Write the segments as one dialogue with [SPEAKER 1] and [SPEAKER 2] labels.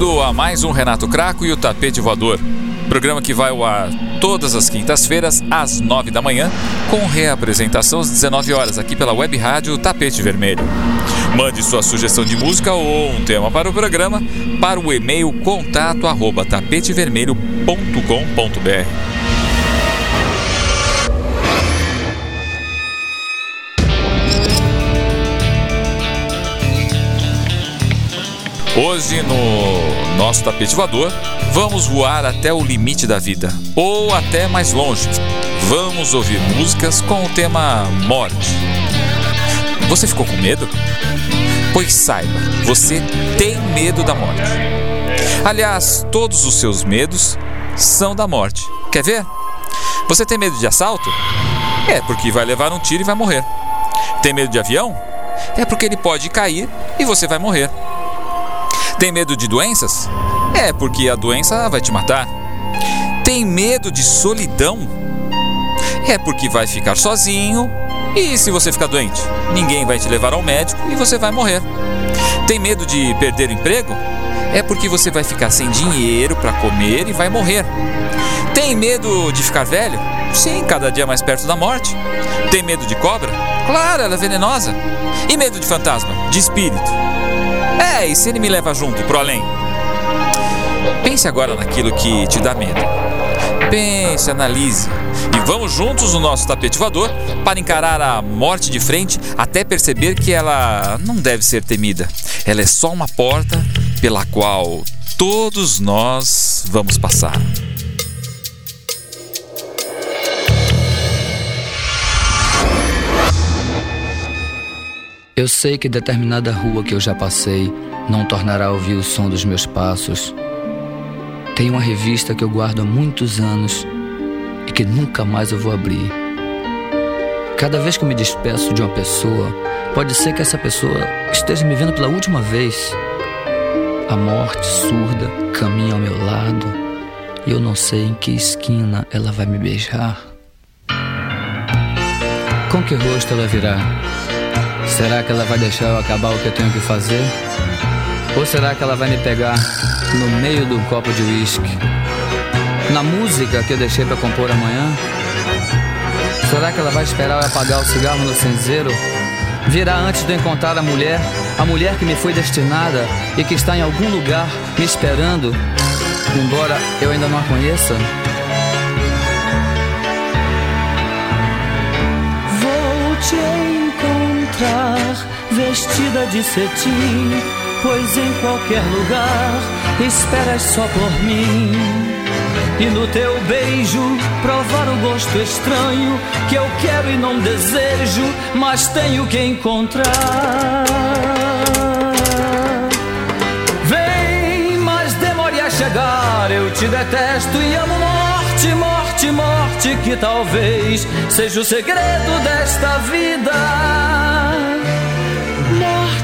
[SPEAKER 1] Bem-vindo a mais um Renato Craco e o Tapete Voador. Programa que vai ao ar todas as quintas-feiras, às nove da manhã, com reapresentação às 19 horas, aqui pela web rádio Tapete Vermelho. Mande sua sugestão de música ou um tema para o programa para o e-mail contato arroba tapetevermelho.com.br. Hoje, no nosso tapete voador, vamos voar até o limite da vida, ou até mais longe. Vamos ouvir músicas com o tema morte. Você ficou com medo? Pois saiba, você tem medo da morte. Aliás, todos os seus medos são da morte. Quer ver? Você tem medo de assalto? É porque vai levar um tiro e vai morrer. Tem medo de avião? É porque ele pode cair e você vai morrer. Tem medo de doenças? É, porque a doença vai te matar. Tem medo de solidão? É porque vai ficar sozinho e se você ficar doente, ninguém vai te levar ao médico e você vai morrer. Tem medo de perder o emprego? É porque você vai ficar sem dinheiro para comer e vai morrer. Tem medo de ficar velho? Sim, cada dia mais perto da morte. Tem medo de cobra? Claro, ela é venenosa. E medo de fantasma? De espírito? É, e se ele me leva junto pro além? Pense agora naquilo que te dá medo. Pense, analise. E vamos juntos no nosso tapete voador para encarar a morte de frente até perceber que ela não deve ser temida. Ela é só uma porta pela qual todos nós vamos passar.
[SPEAKER 2] Eu sei que determinada rua que eu já passei não tornará a ouvir o som dos meus passos. Tem uma revista que eu guardo há muitos anos e que nunca mais eu vou abrir. Cada vez que eu me despeço de uma pessoa, pode ser que essa pessoa esteja me vendo pela última vez. A morte surda caminha ao meu lado e eu não sei em que esquina ela vai me beijar. Com que rosto ela virá? Será que ela vai deixar eu acabar o que eu tenho que fazer? Ou será que ela vai me pegar no meio do copo de uísque? Na música que eu deixei para compor amanhã? Será que ela vai esperar eu apagar o cigarro no cinzeiro? Virá antes de eu encontrar a mulher, a mulher que me foi destinada e que está em algum lugar me esperando, embora eu ainda não a conheça?
[SPEAKER 3] Vestida de cetim, pois em qualquer lugar esperas só por mim. E no teu beijo provar o gosto estranho que eu quero e não desejo, mas tenho que encontrar. Vem, mas demore a chegar, eu te detesto e amo morte, morte, morte, que talvez seja o segredo desta vida.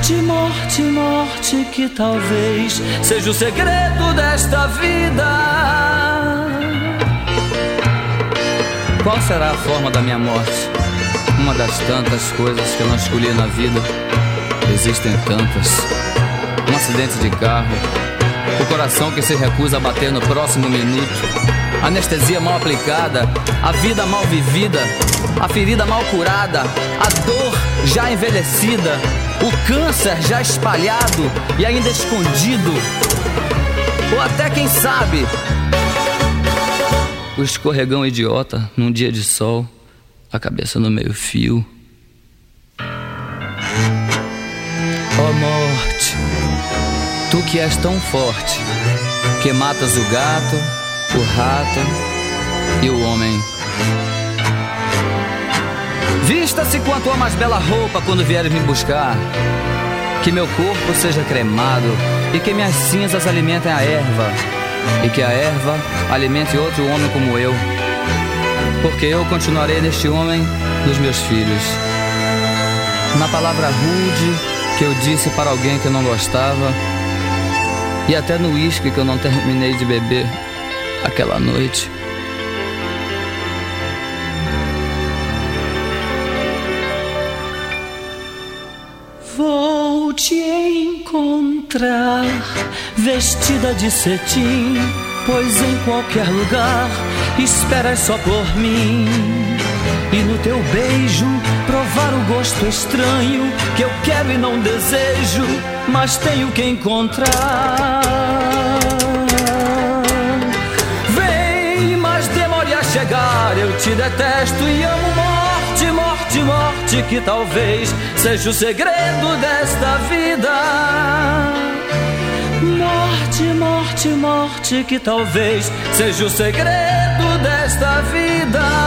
[SPEAKER 3] Morte, morte, morte, que talvez seja o segredo desta vida.
[SPEAKER 2] Qual será a forma da minha morte? Uma das tantas coisas que eu não escolhi na vida. Existem tantas. Um acidente de carro. O coração que se recusa a bater no próximo minuto. Anestesia mal aplicada. A vida mal vivida. A ferida mal curada. A dor já envelhecida. O câncer já espalhado e ainda escondido. Ou até quem sabe, o escorregão idiota num dia de sol, a cabeça no meio-fio. Oh, tu que és tão forte, que matas o gato, o rato e o homem. Vista-se com a tua mais bela roupa quando vieres me buscar. Que meu corpo seja cremado e que minhas cinzas alimentem a erva e que a erva alimente outro homem como eu, porque eu continuarei neste homem dos meus filhos. Na palavra rude que eu disse para alguém que eu não gostava, e até no uísque que eu não terminei de beber aquela noite.
[SPEAKER 3] Vou
[SPEAKER 2] te encontrar vestida de cetim, pois em qualquer lugar esperas só por mim. E no teu beijo provar o gosto estranho que eu quero e não desejo, mas tenho que encontrar. Vem, mas demore a chegar, eu te detesto e amo morte, morte, morte, que talvez seja o segredo desta vida. Morte, morte, morte, que talvez seja o segredo desta vida.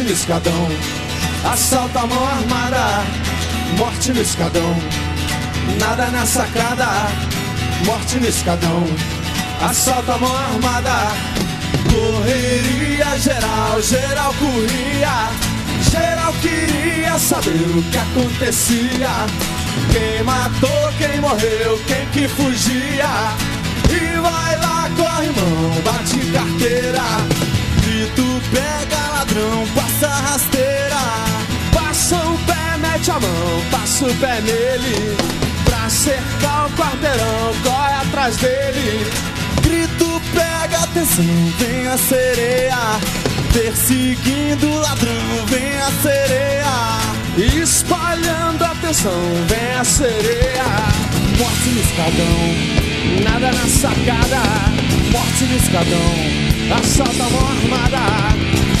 [SPEAKER 4] Morte no escadão, assalto à mão armada, morte no escadão, nada na sacada, morte no escadão, assalto à mão armada, correria geral, geral corria, geral queria saber o que acontecia, quem matou, quem morreu, quem que fugia, e vai lá corre mão, bate carteira. Grito, pega ladrão, passa rasteira. Passa o pé, mete a mão, passa o pé nele. Pra cercar o quarteirão, corre atrás dele. Grito, pega atenção, vem a sereia. Perseguindo o ladrão, vem a sereia. Espalhando a tensão, vem a sereia. Morte no escadão, nada na sacada. Morte no escadão, assalto a mão armada.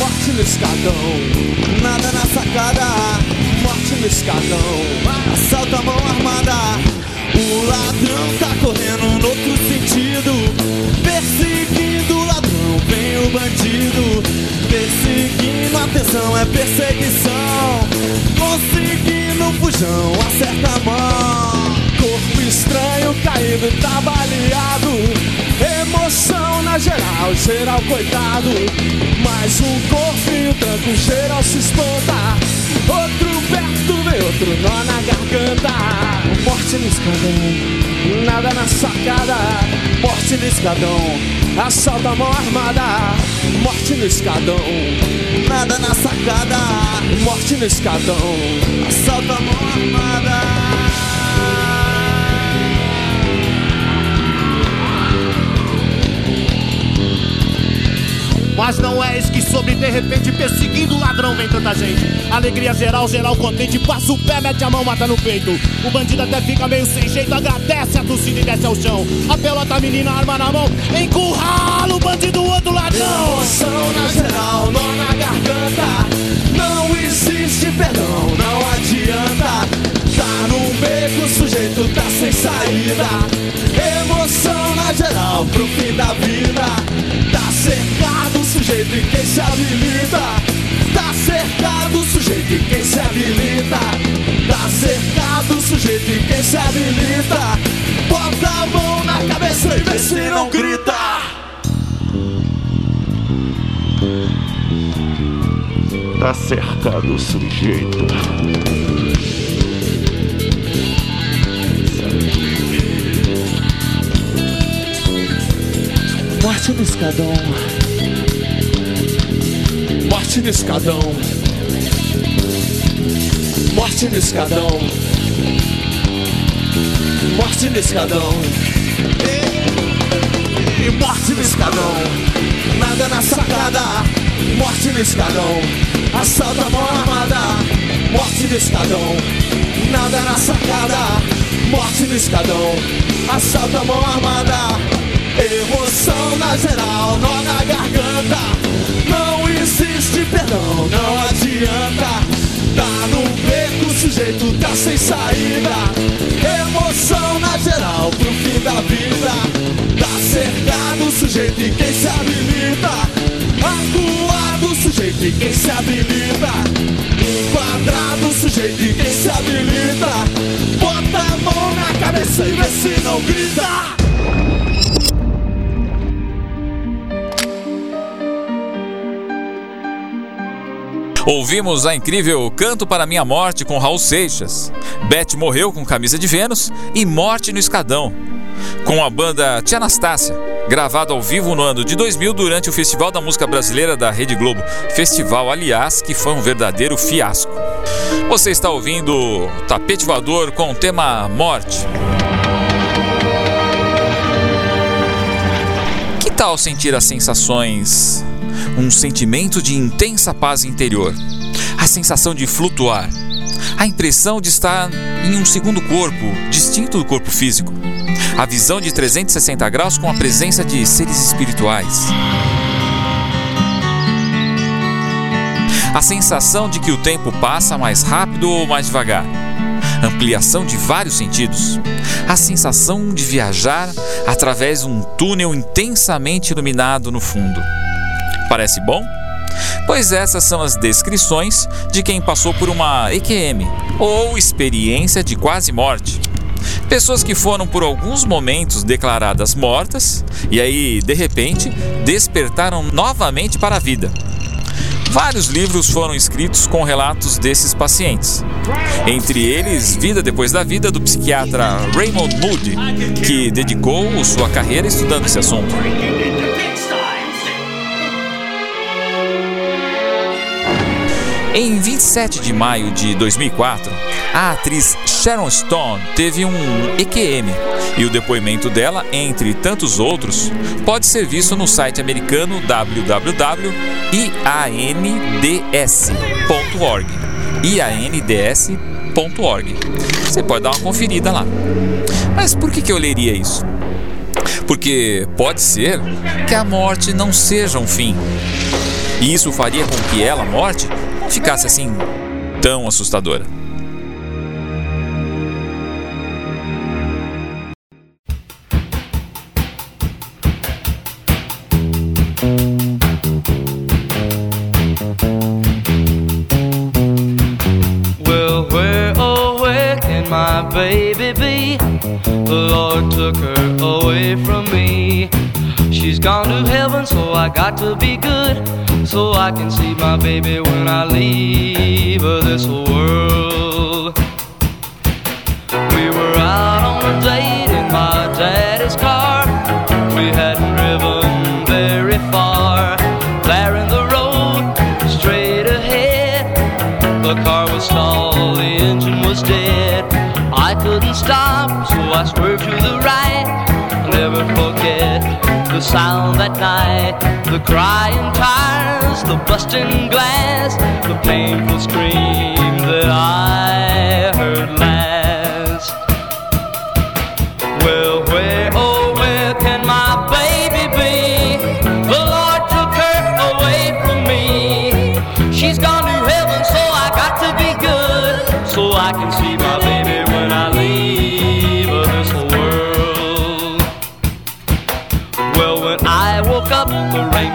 [SPEAKER 4] Morte no escadão, nada na sacada. Morte no escadão, assalto a mão armada. O ladrão tá correndo no outro sentido, perseguindo o ladrão, vem o bandido, perseguindo, atenção, é perseguição, conseguindo fujão, acerta a mão. Corpo estranho caído, tá baleado, emoção na geral, geral coitado, mais um corpo um tranco, geral se espanta, outro perto vem outro nó na garganta. Morte no escadão, nada na sacada. Morte no escadão, assalto a mão armada. Morte no escadão, nada na sacada. Morte no escadão, assalto a mão armada.
[SPEAKER 5] Mas não é isso que sobre de repente perseguindo o ladrão vem tanta gente. Alegria geral, geral contente, passa o pé, mete a mão, mata no peito. O bandido até fica meio sem jeito, agradece a torcida e desce ao chão. A pelota menina, arma na mão, encurrala o bandido, outro ladrão.
[SPEAKER 4] Emoção na geral, nó na garganta. Não existe perdão, não adianta. Tá num beco, o sujeito tá sem saída. Emoção na geral, pro fim da vida. Tá cercado sujeito e quem se habilita. Tá cercado sujeito e quem se habilita. Tá cercado sujeito e quem se habilita. Bota a mão na cabeça e vê se não grita.
[SPEAKER 6] Tá cercado sujeito.
[SPEAKER 4] Morte no escadão. Morte no escadão. Morte no escadão. Morte no escadão. E morte no escadão. Nada na sacada. Morte no escadão. Assalto a mão armada. Morte no escadão. Nada na sacada. Morte no escadão. Assalto a mão armada. Emoção na geral, nó na garganta. Existe perdão, não adianta. Tá no beco, o sujeito tá sem saída. Emoção na geral, pro fim da vida. Tá cercado o sujeito e quem se habilita. Acuado o sujeito e quem se habilita. Enquadrado o sujeito e quem se habilita. Bota a mão na cabeça e vê se não grita.
[SPEAKER 1] Ouvimos a incrível Canto para Minha Morte com Raul Seixas, Beth morreu com Camisa de Vênus e Morte no Escadão, com a banda Tia Anastácia, gravado ao vivo no ano de 2000 durante o Festival da Música Brasileira da Rede Globo. Festival, aliás, que foi um verdadeiro fiasco. Você está ouvindo Tapete Voador com o tema Morte. Que tal sentir as sensações um sentimento de intensa paz interior, a sensação de flutuar, a impressão de estar em um segundo corpo, distinto do corpo físico, a visão de 360 graus com a presença de seres espirituais. A sensação de que o tempo passa mais rápido ou mais devagar. Ampliação de vários sentidos. A sensação de viajar através de um túnel intensamente iluminado no fundo. Parece bom? Pois essas são as descrições de quem passou por uma EQM, ou experiência de quase morte. Pessoas que foram por alguns momentos declaradas mortas e aí, de repente, despertaram novamente para a vida. Vários livros foram escritos com relatos desses pacientes. Entre eles, Vida Depois da Vida, do psiquiatra Raymond Moody, que dedicou sua carreira estudando esse assunto. Em 27 de maio de 2004, a atriz Sharon Stone teve um EQM e o depoimento dela, entre tantos outros, pode ser visto no site americano www.iands.org. iands.org. Você pode dar uma conferida lá. Mas por que, que eu leria isso? Porque pode ser que a morte não seja um fim. E isso faria com que ela, morte, ficasse assim tão assustadora.
[SPEAKER 7] Oh, my baby be? The Lord took her away from gone to heaven, so I got to be good. So I can see my baby when I leave this world. We were out on a date in my daddy's car. We hadn't driven very far. There in the road, straight ahead. The car was stalled, the engine was dead. I couldn't stop, so I swerved to the right. Never forget the sound that night. The crying tires, the busting glass, the painful scream that I heard last.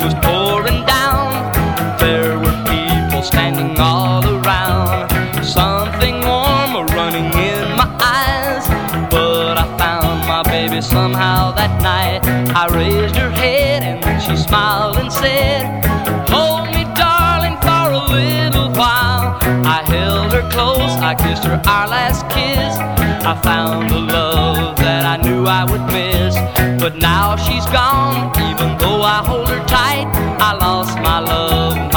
[SPEAKER 7] Was pouring down. There were people standing all around. Something warm running in my eyes. But I found my baby somehow that night. I raised her head and she smiled and said, Hold me, darling, for a little while. I held her close, I kissed her our last kiss. I found a love I would miss. But now she's gone, even though I hold her tight. I lost my love,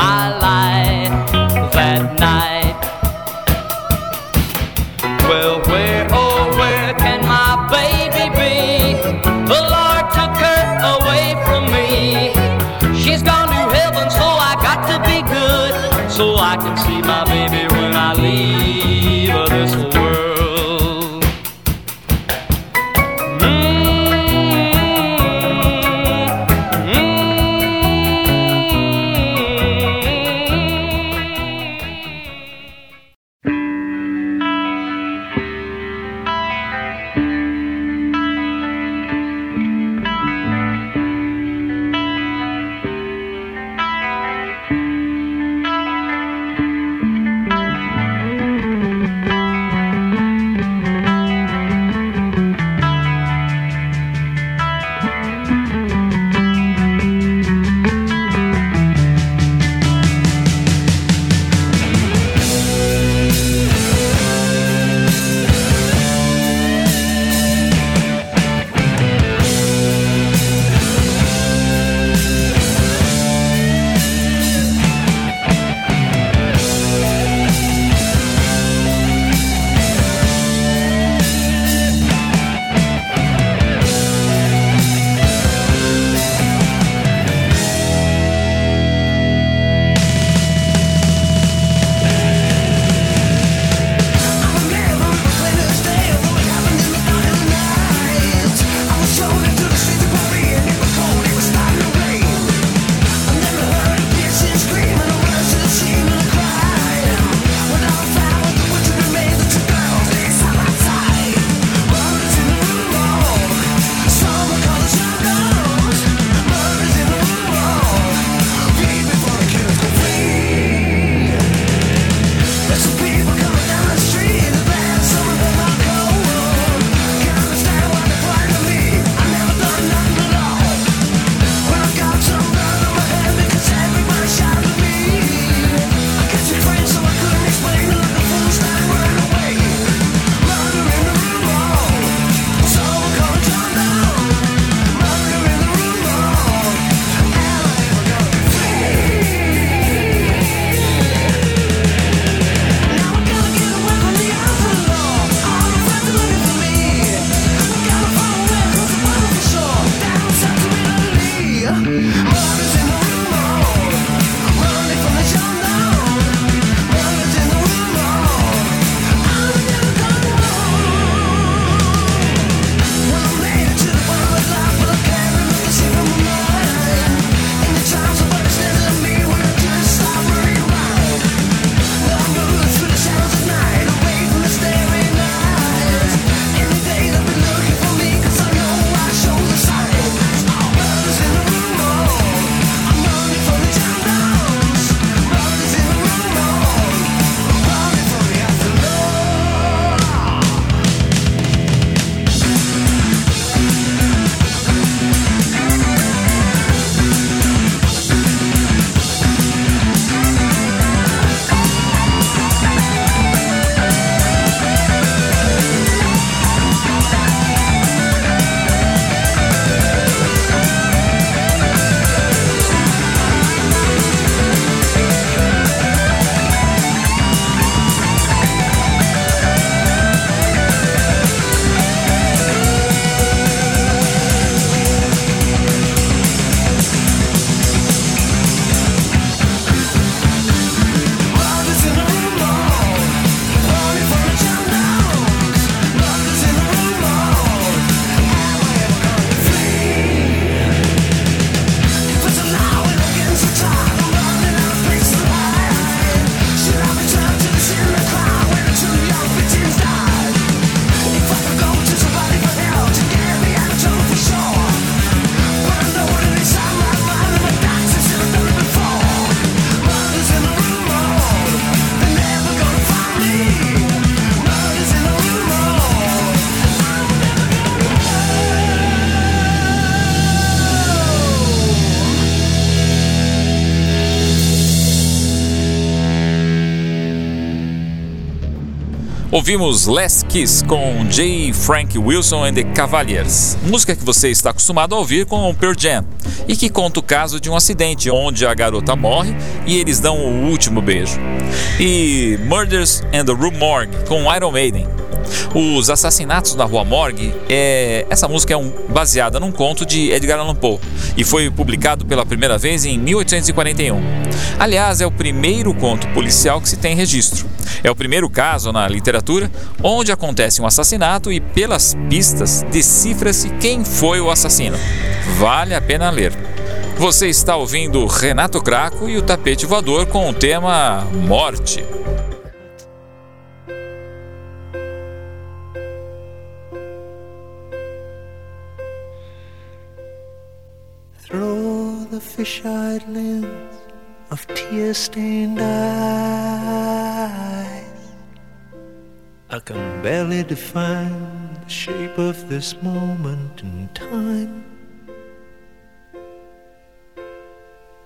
[SPEAKER 1] Ouvimos Last Kiss com J. Frank Wilson and the Cavaliers, música que você está acostumado a ouvir com Pearl Jam, e que conta o caso de um acidente onde a garota morre e eles dão o último beijo. E Murders and the Rue Morgue com Iron Maiden, os Assassinatos na Rua Morgue, é... essa música é um... baseada num conto de Edgar Allan Poe e foi publicado pela primeira vez em 1841. Aliás, é o primeiro conto policial que se tem registro. É o primeiro caso na literatura onde acontece um assassinato e, pelas pistas, decifra-se quem foi o assassino. Vale a pena ler. Você está ouvindo Renato Craco e o Tapete Voador com o tema Morte.
[SPEAKER 8] Fish-eyed lens of tear-stained eyes. I can barely define the shape of this moment in time.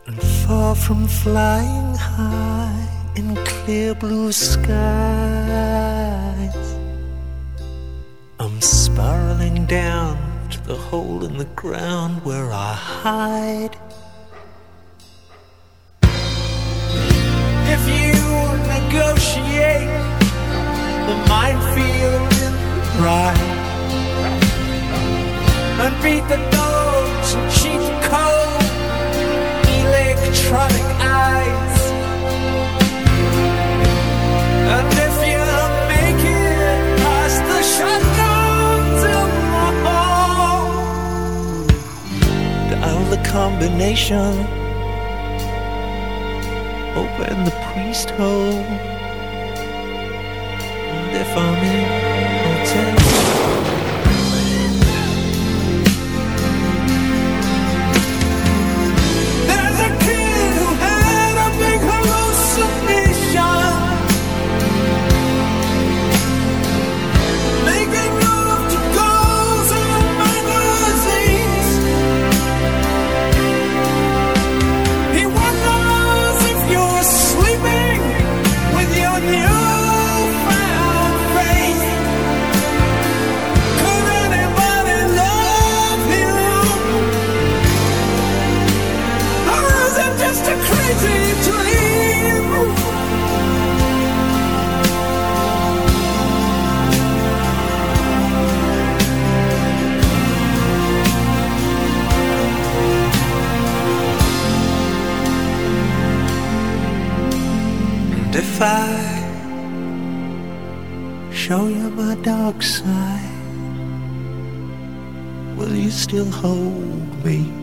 [SPEAKER 8] And far from flying high in clear blue skies, I'm spiraling down to the hole in the ground where I hide. If you negotiate the minefield in pride and beat the dogs and cheat the cold electronic eyes. And if you make it past the shutdowns in the hall dial the combination open the priest hole. And if I'm in, still hold me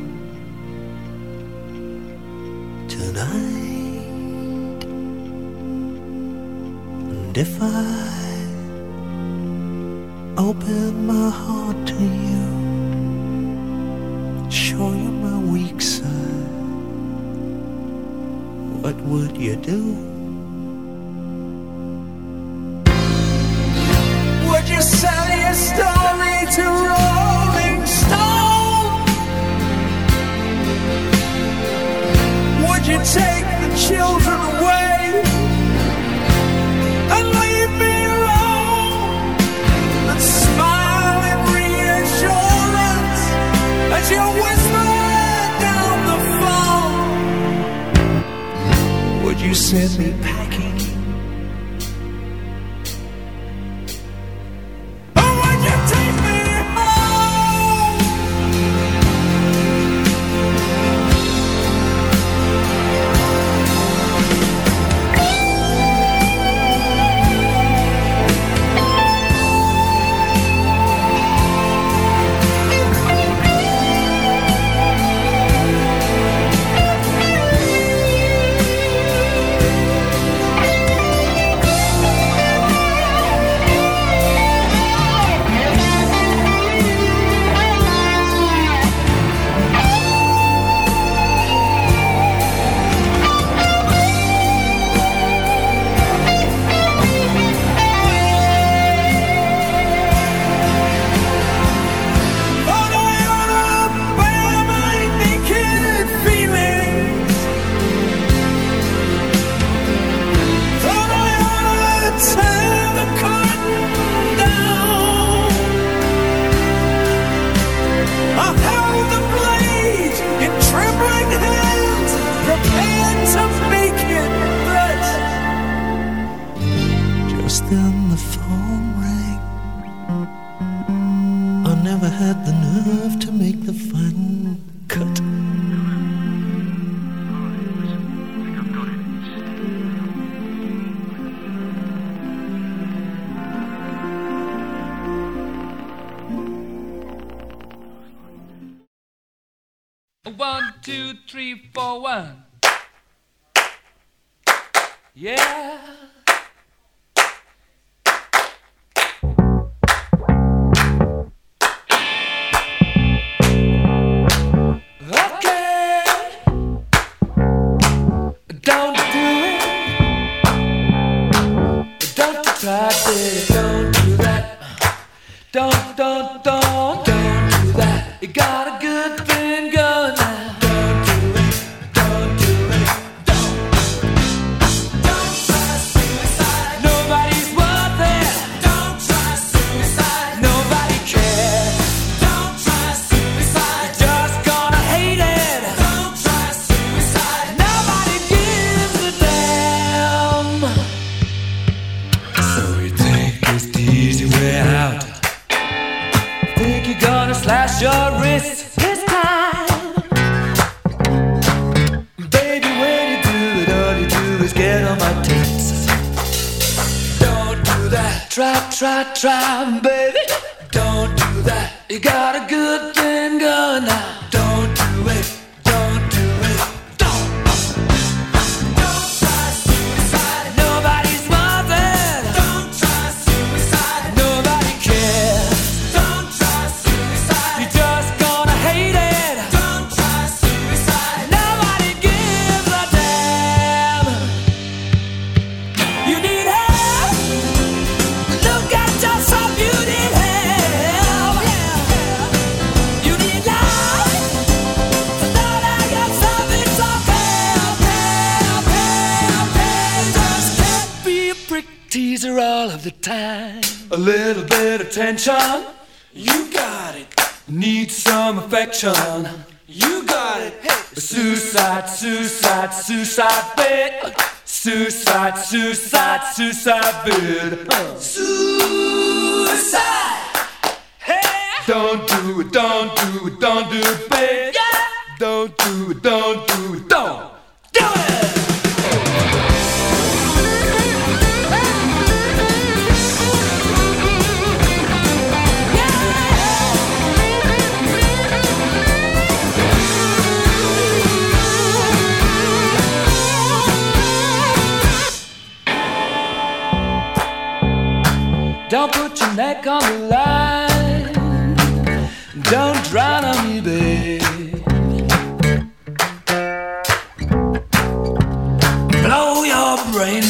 [SPEAKER 8] attention. You
[SPEAKER 9] got it. Need some affection. You got it. Hey. Suicide, suicide, suicide bit. Suicide, suicide, suicide bit. Uh. Suicide. Hey. Don't do it, don't do it, don't do it, bit. Yeah. Don't do it, don't do it, don't do it. Don't put your neck on the line. Don't drown on me, babe. Blow your
[SPEAKER 10] brain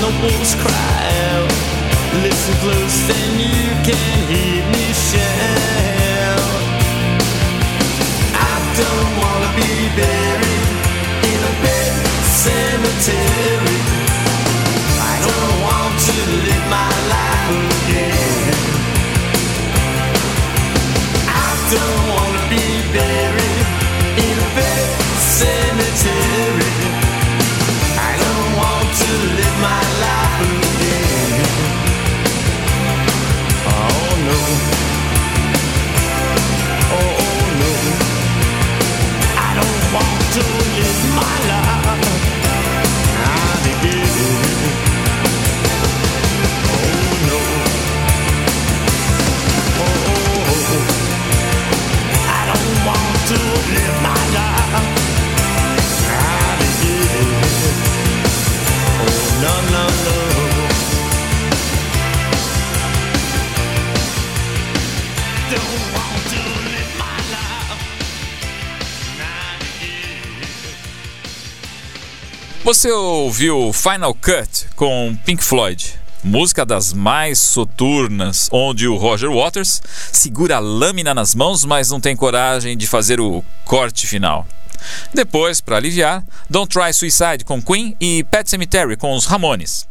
[SPEAKER 10] the wolves cry out, listen close, then you can hear me shout. I don't wanna be buried in a bed cemetery.
[SPEAKER 1] Você ouviu Final Cut com Pink Floyd, música das mais soturnas, onde o Roger Waters segura a lâmina nas mãos, mas não tem coragem de fazer o corte final. Depois, para aliviar, Don't Try Suicide com Queen e Pet Cemetery com os Ramones.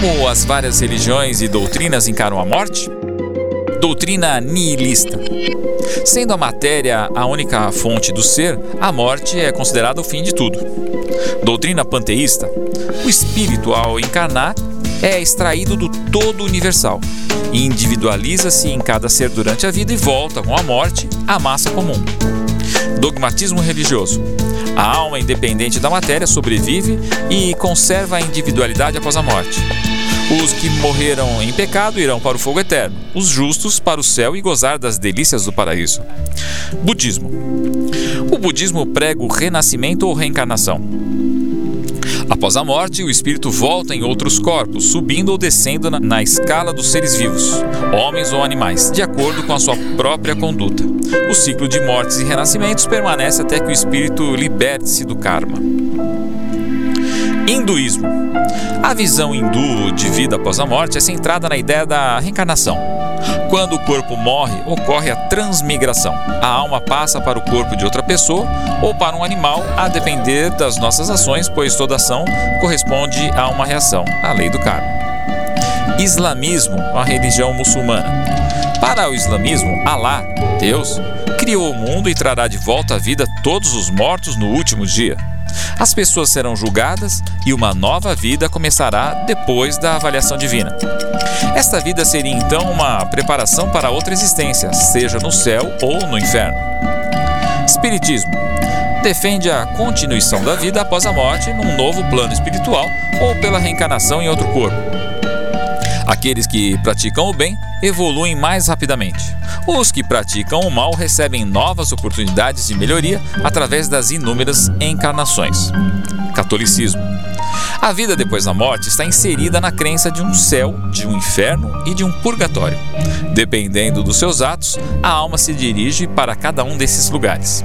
[SPEAKER 1] Como as várias religiões e doutrinas encaram a morte? Doutrina nihilista. Sendo a matéria a única fonte do ser, a morte é considerada o fim de tudo. Doutrina panteísta. O espírito, ao encarnar, é extraído do todo universal, individualiza-se em cada ser durante a vida e volta, com a morte, à massa comum. Dogmatismo religioso. A alma independente da matéria sobrevive e conserva a individualidade após a morte. Os que morreram em pecado irão para o fogo eterno, os justos para o céu e gozar das delícias do paraíso. Budismo. O budismo prega o renascimento ou reencarnação. Após a morte, o espírito volta em outros corpos, subindo ou descendo na, escala dos seres vivos, homens ou animais, de acordo com a sua própria conduta. O ciclo de mortes e renascimentos permanece até que o espírito liberte-se do karma. Hinduísmo. A visão hindu de vida após a morte é centrada na ideia da reencarnação. Quando o corpo morre, ocorre a transmigração. A alma passa para o corpo de outra pessoa ou para um animal, a depender das nossas ações, pois toda ação corresponde a uma reação, a lei do karma. Islamismo, a religião muçulmana. Para o islamismo, Alá, Deus, criou o mundo e trará de volta à vida todos os mortos no último dia. As pessoas serão julgadas e uma nova vida começará depois da avaliação divina. Esta vida seria então uma preparação para outra existência, seja no céu ou no inferno. Espiritismo defende a continuação da vida após a morte num novo plano espiritual ou pela reencarnação em outro corpo. Aqueles que praticam o bem evoluem mais rapidamente. Os que praticam o mal recebem novas oportunidades de melhoria através das inúmeras encarnações. Catolicismo. A vida depois da morte está inserida na crença de um céu, de um inferno e de um purgatório. Dependendo dos seus atos, a alma se dirige para cada um desses lugares.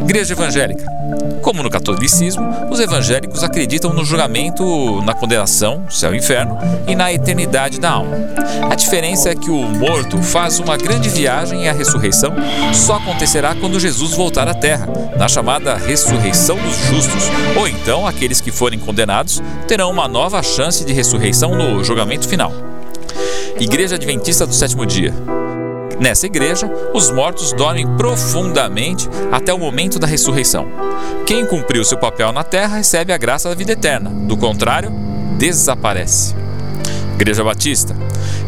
[SPEAKER 1] Igreja Evangélica. Como no catolicismo, os evangélicos acreditam no julgamento, na condenação, céu e inferno, e na eternidade da alma. A diferença é que o morto faz uma grande viagem e a ressurreição só acontecerá quando Jesus voltar à terra, na chamada ressurreição dos justos, ou então aqueles que forem condenados terão uma nova chance de ressurreição no julgamento final. Igreja Adventista do Sétimo Dia. Nessa igreja, os mortos dormem profundamente até o momento da ressurreição. Quem cumpriu seu papel na terra recebe a graça da vida eterna, do contrário, desaparece. Igreja Batista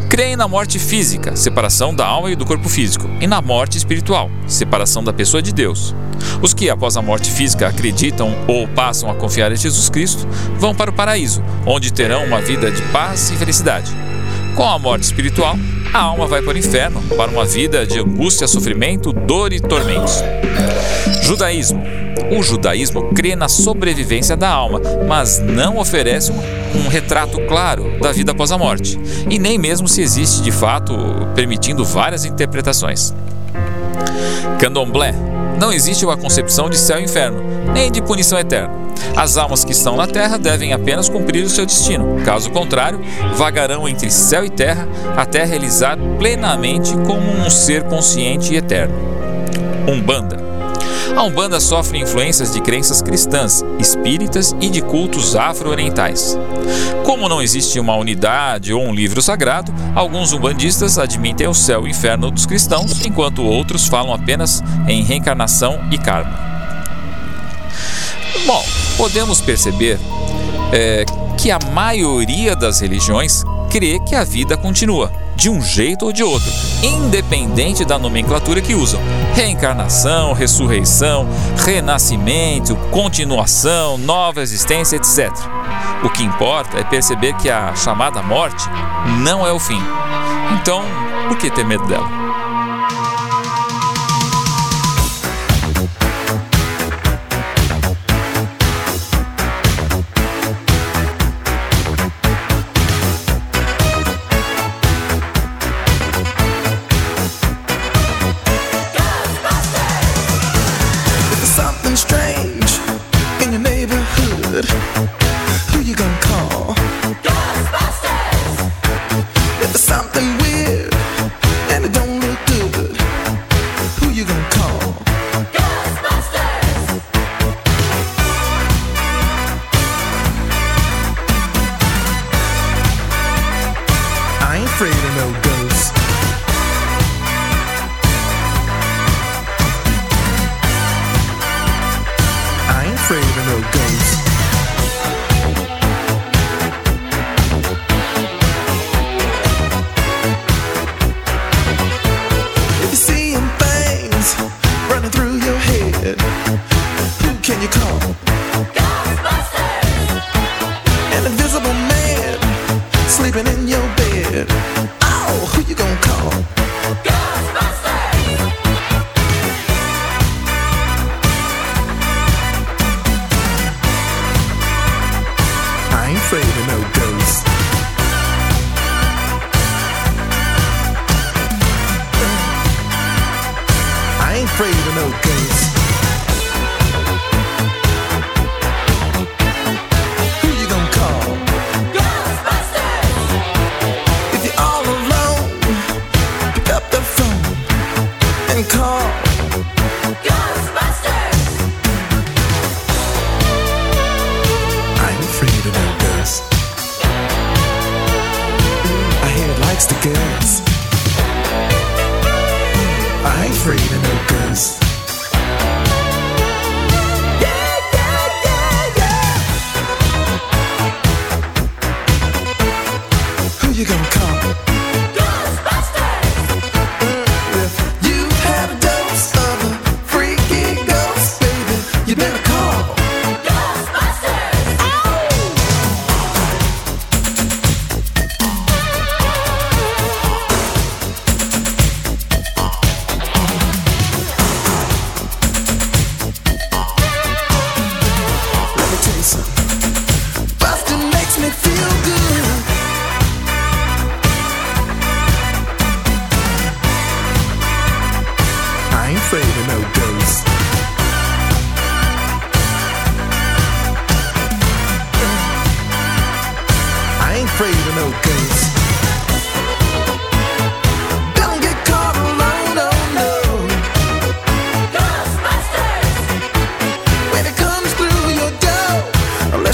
[SPEAKER 1] creem na morte física, separação da alma e do corpo físico, e na morte espiritual, separação da pessoa de Deus. Os que, após a morte física, acreditam ou passam a confiar em Jesus Cristo, vão para o paraíso, onde terão uma vida de paz e felicidade. Com a morte espiritual, a alma vai para o inferno, para uma vida de angústia, sofrimento, dor e tormentos. Judaísmo. O judaísmo crê na sobrevivência da alma, mas não oferece um retrato claro da vida após a morte, e nem mesmo se existe de fato, permitindo várias interpretações. Candomblé. Não existe uma concepção de céu e inferno, nem de punição eterna. As almas que estão na terra devem apenas cumprir o seu destino. Caso contrário, vagarão entre céu e terra até realizar plenamente como um ser consciente e eterno. Umbanda. A Umbanda sofre influências de crenças cristãs, espíritas e de cultos afro-orientais. Como não existe uma unidade ou um livro sagrado, alguns umbandistas admitem o céu e o inferno dos cristãos, enquanto outros falam apenas em reencarnação e karma. Bom, podemos perceber é, que a maioria das religiões crê que a vida continua, de um jeito ou de outro, independente da nomenclatura que usam. Reencarnação, ressurreição, renascimento, continuação, nova existência, etc. O que importa é perceber que a chamada morte não é o fim. Então, por que ter medo dela?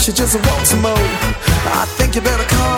[SPEAKER 11] She just wants some more. I think you better call.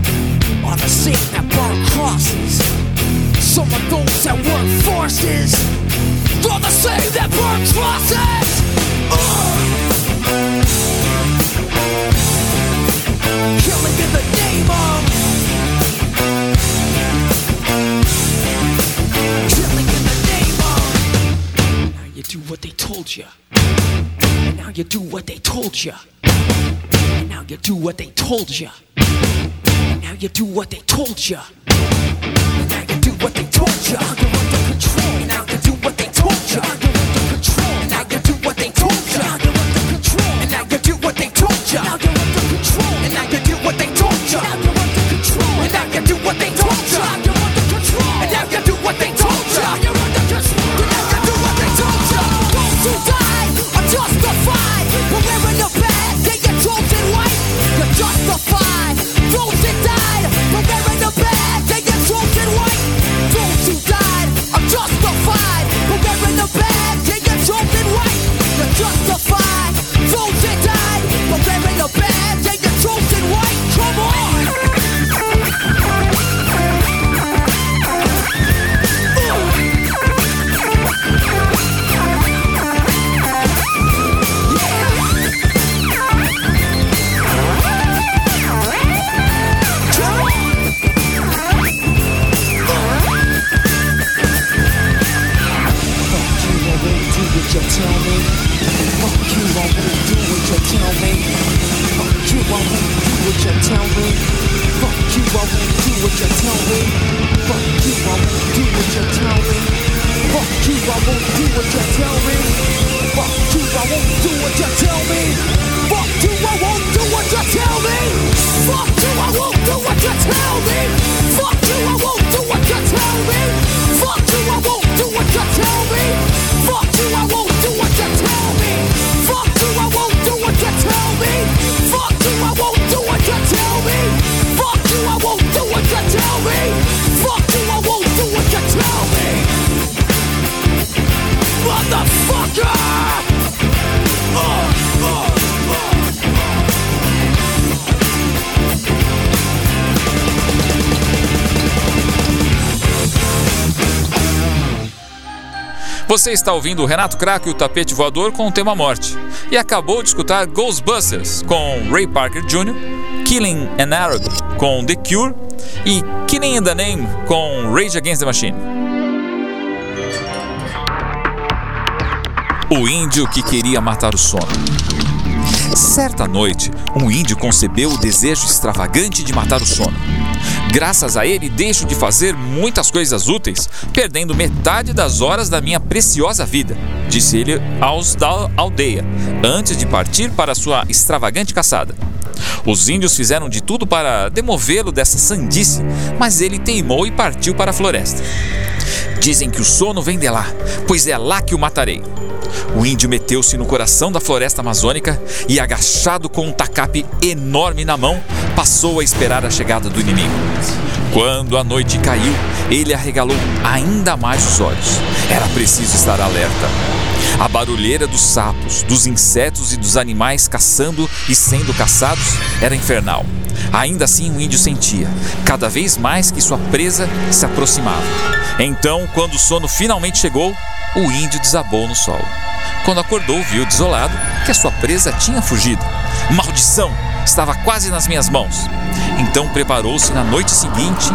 [SPEAKER 12] are the same that burn crosses. Some of those that work forces are the same that burn crosses. Crosses. Killing in the name of Killing in the name of Now you do what they told you. Now you do what they told you. Now you do what they told you. Now you do what they told you. Now you do what they told you. Under control. Now you do what they told you.
[SPEAKER 1] Você está ouvindo Renato Crack e o Tapete Voador com o tema morte. E acabou de escutar Ghostbusters com Ray Parker Jr., Killing an Arab com The Cure e Killing in the Name com Rage Against the Machine. O índio que queria matar o sono. Certa noite, um índio concebeu o desejo extravagante de matar o sono. Graças a ele, deixo de fazer muitas coisas úteis, perdendo metade das horas da minha preciosa vida, disse ele aos da aldeia, antes de partir para sua extravagante caçada. Os índios fizeram de tudo para demovê-lo dessa sandice, mas ele teimou e partiu para a floresta. Dizem que o sono vem de lá, pois é lá que o matarei. O índio meteu-se no coração da floresta amazônica e, agachado com um tacape enorme na mão, passou a esperar a chegada do inimigo. Quando a noite caiu, ele arregalou ainda mais os olhos. Era preciso estar alerta. A barulheira dos sapos, dos insetos e dos animais caçando e sendo caçados era infernal. Ainda assim, o índio sentia, cada vez mais, que sua presa se aproximava. Então, quando o sono finalmente chegou, o índio desabou no solo. Quando acordou, viu desolado que a sua presa tinha fugido. Maldição! Estava quase nas minhas mãos. Então preparou-se na noite seguinte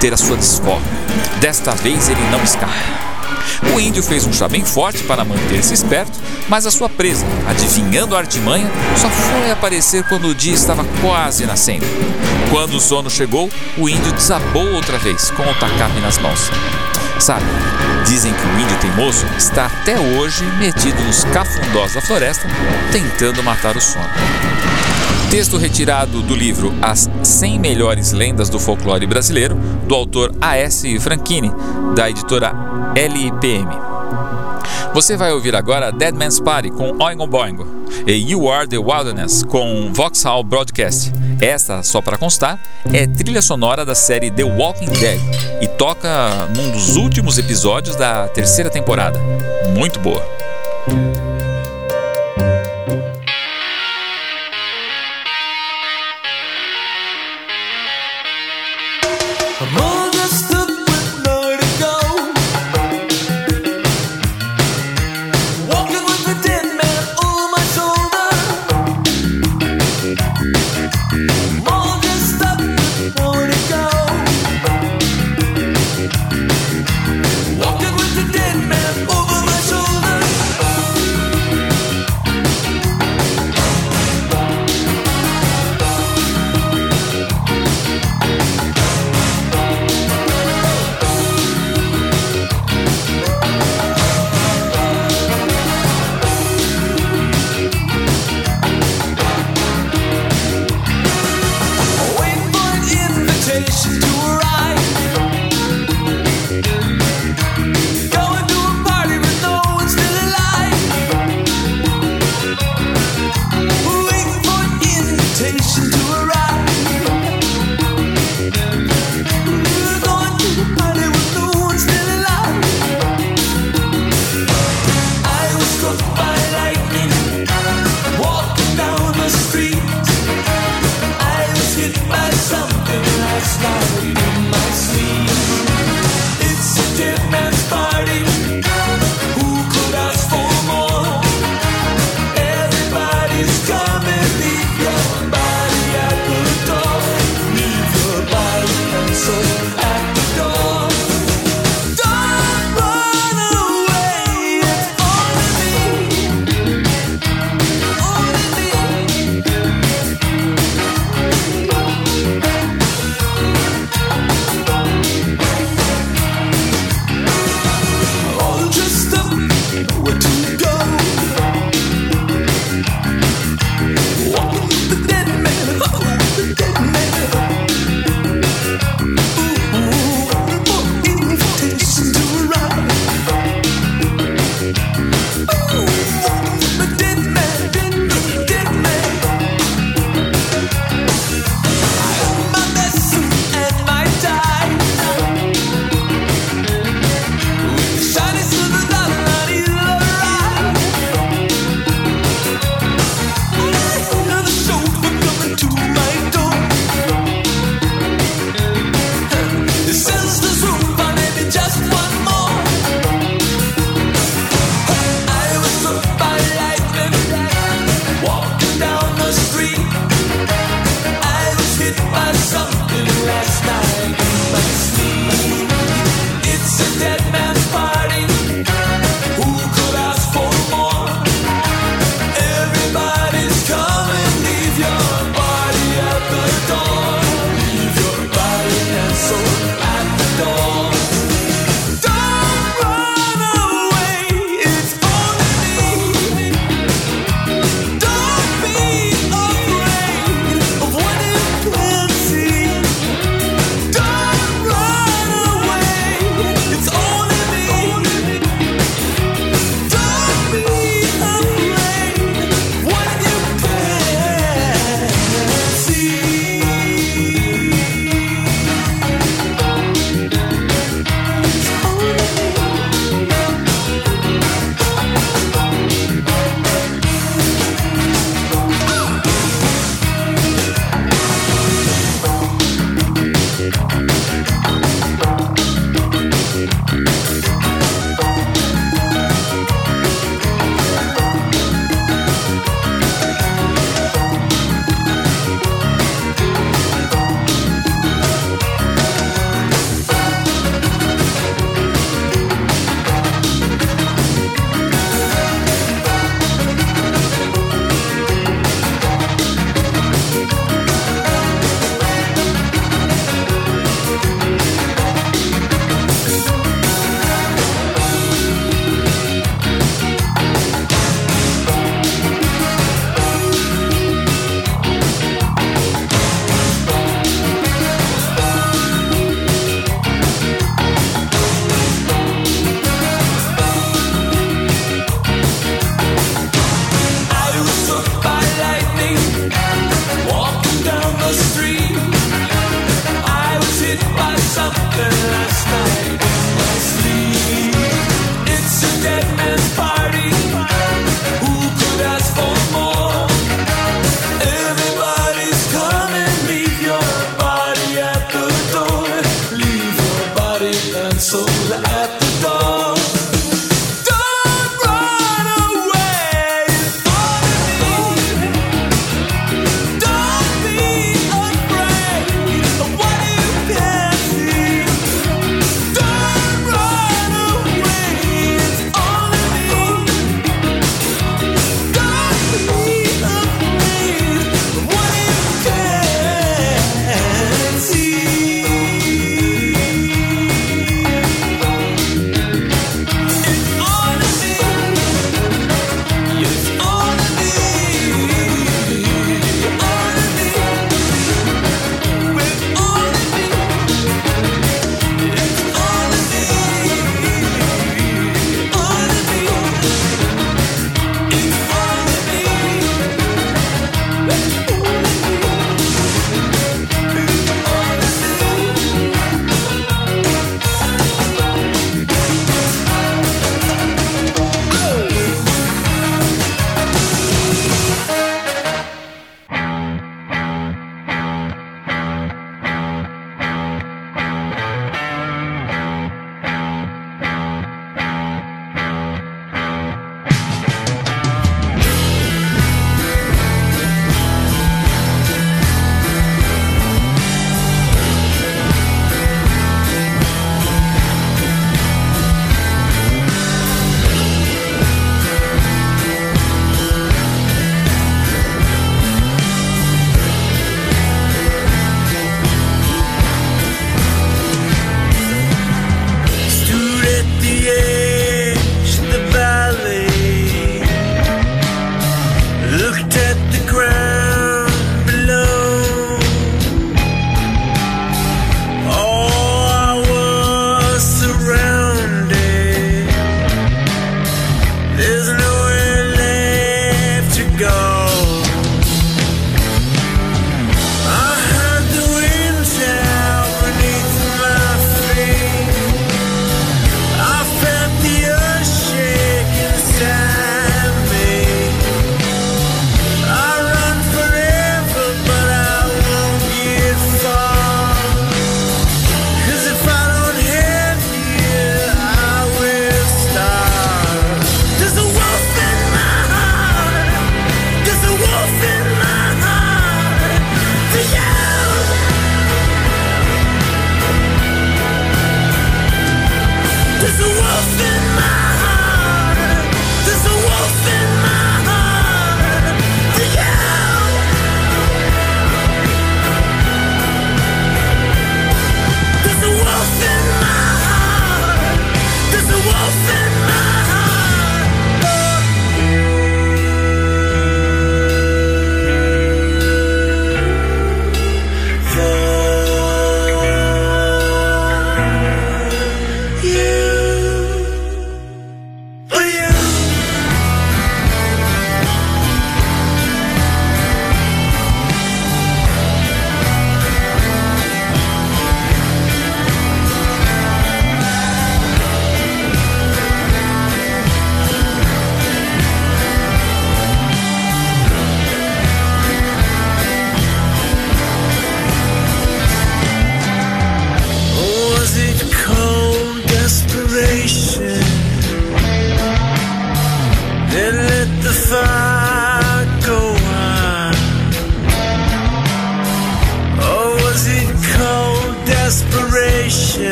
[SPEAKER 1] ter a sua desforra. Desta vez ele não escapa. O índio fez um chá bem forte para manter-se esperto, mas a sua presa, adivinhando a artimanha, só foi aparecer quando o dia estava quase nascendo. Quando o sono chegou, o índio desabou outra vez, com o tacape nas mãos. Sabe, dizem que o índio teimoso está até hoje metido nos cafundós da floresta, tentando matar o sono. Texto retirado do livro As 100 Melhores Lendas do Folclore Brasileiro, do autor A.S. Franchini, da editora LPM. Você vai ouvir agora Dead Man's Party com Oingo Boingo e You Are the Wilderness com Vauxhall Broadcast. Esta, só para constar, é trilha sonora da série The Walking Dead e toca num dos últimos episódios da terceira temporada. Muito boa.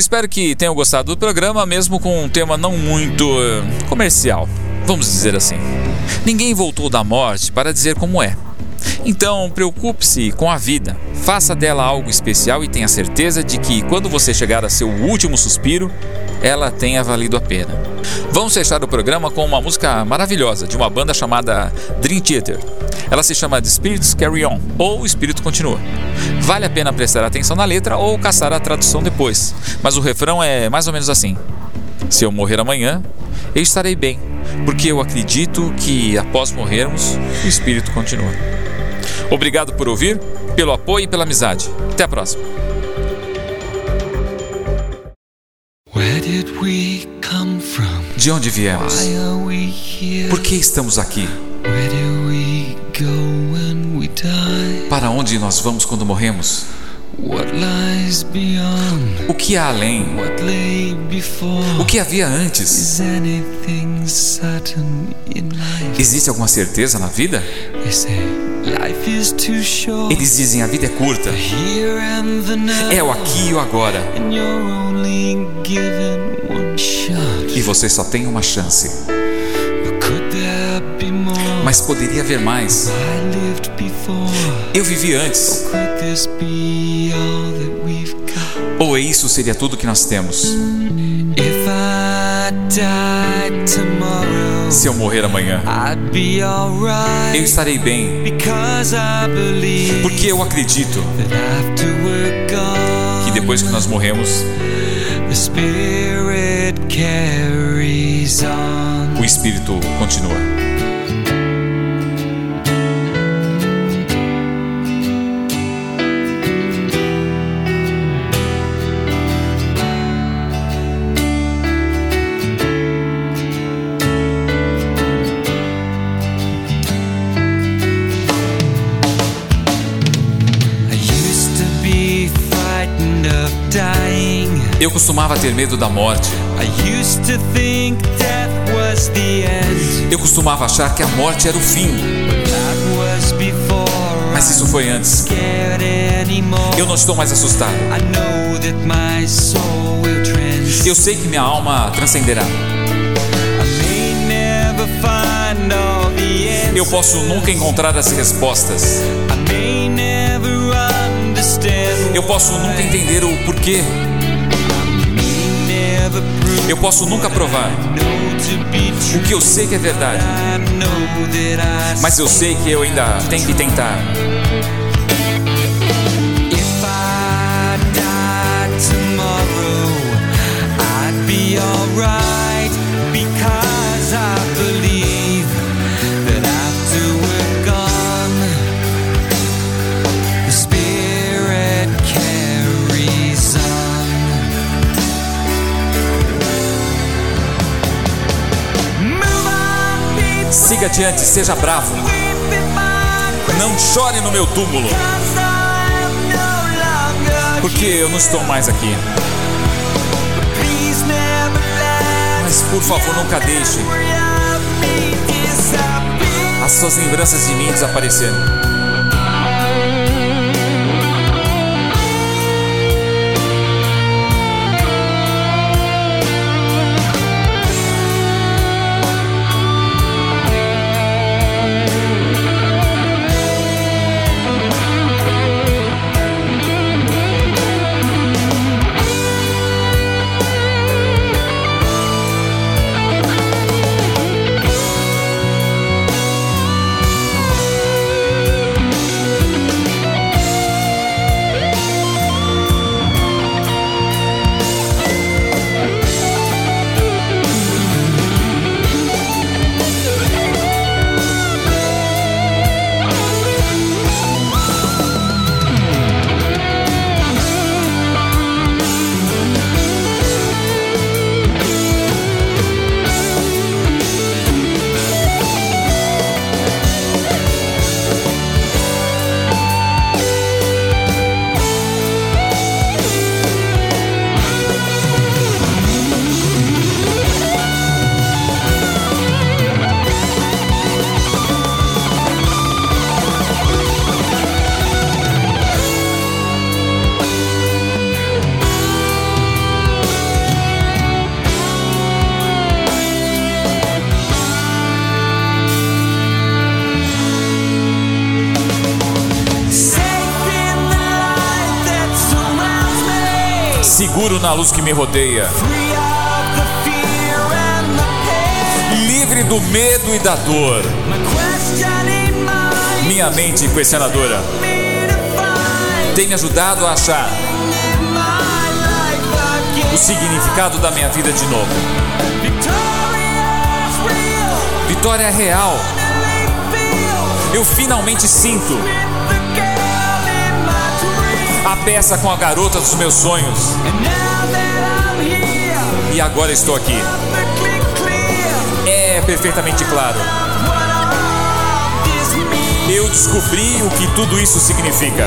[SPEAKER 1] Espero que tenham gostado do programa, mesmo com um tema não muito eh, comercial, vamos dizer assim. Ninguém voltou da morte para dizer como é. Então, preocupe-se com a vida, faça dela algo especial e tenha certeza de que quando você chegar a seu último suspiro, ela tenha valido a pena. Vamos fechar o programa com uma música maravilhosa de uma banda chamada Dream Theater. Ela se chama de Spirits Carry On ou Espírito Continua. Vale a pena prestar atenção na letra ou caçar a tradução depois, mas o refrão é mais ou menos assim: Se eu morrer amanhã, eu estarei bem, porque eu acredito que após morrermos, o Espírito continua. Obrigado por ouvir, pelo apoio e pela amizade. Até a próxima.
[SPEAKER 9] De onde viemos? Por que estamos aqui? Para onde nós vamos quando morremos? O que há além? O que havia antes? Existe alguma certeza na vida? Eles dizem a vida é curta. É o aqui e o agora. E você só tem uma chance. Mas poderia haver mais. Eu vivi antes. Ou isso seria tudo que nós temos? Se eu morrer amanhã, eu estarei bem. Porque eu acredito que depois que nós morremos, o espírito continua. Eu costumava ter medo da morte. Eu costumava achar que a morte era o fim. Mas isso foi antes. Eu não estou mais assustado. Eu sei que minha alma transcenderá. Eu posso nunca encontrar as respostas. Eu posso nunca entender o porquê. Eu posso nunca provar o que eu sei que é verdade. Mas eu sei que eu ainda tenho que tentar.
[SPEAKER 1] If I died tomorrow, I'd be alright
[SPEAKER 9] Siga adiante, seja bravo. Não chore no meu túmulo, porque eu não estou mais aqui. Mas por favor, nunca deixe as suas lembranças de mim desaparecerem. Seguro na luz que me rodeia, livre do medo e da dor. Minha mente questionadora tem me ajudado a achar o significado da minha vida de novo. Vitória real. Eu finalmente sinto a peça com a garota dos meus sonhos. E agora estou aqui. É perfeitamente claro. Eu descobri o que tudo isso significa.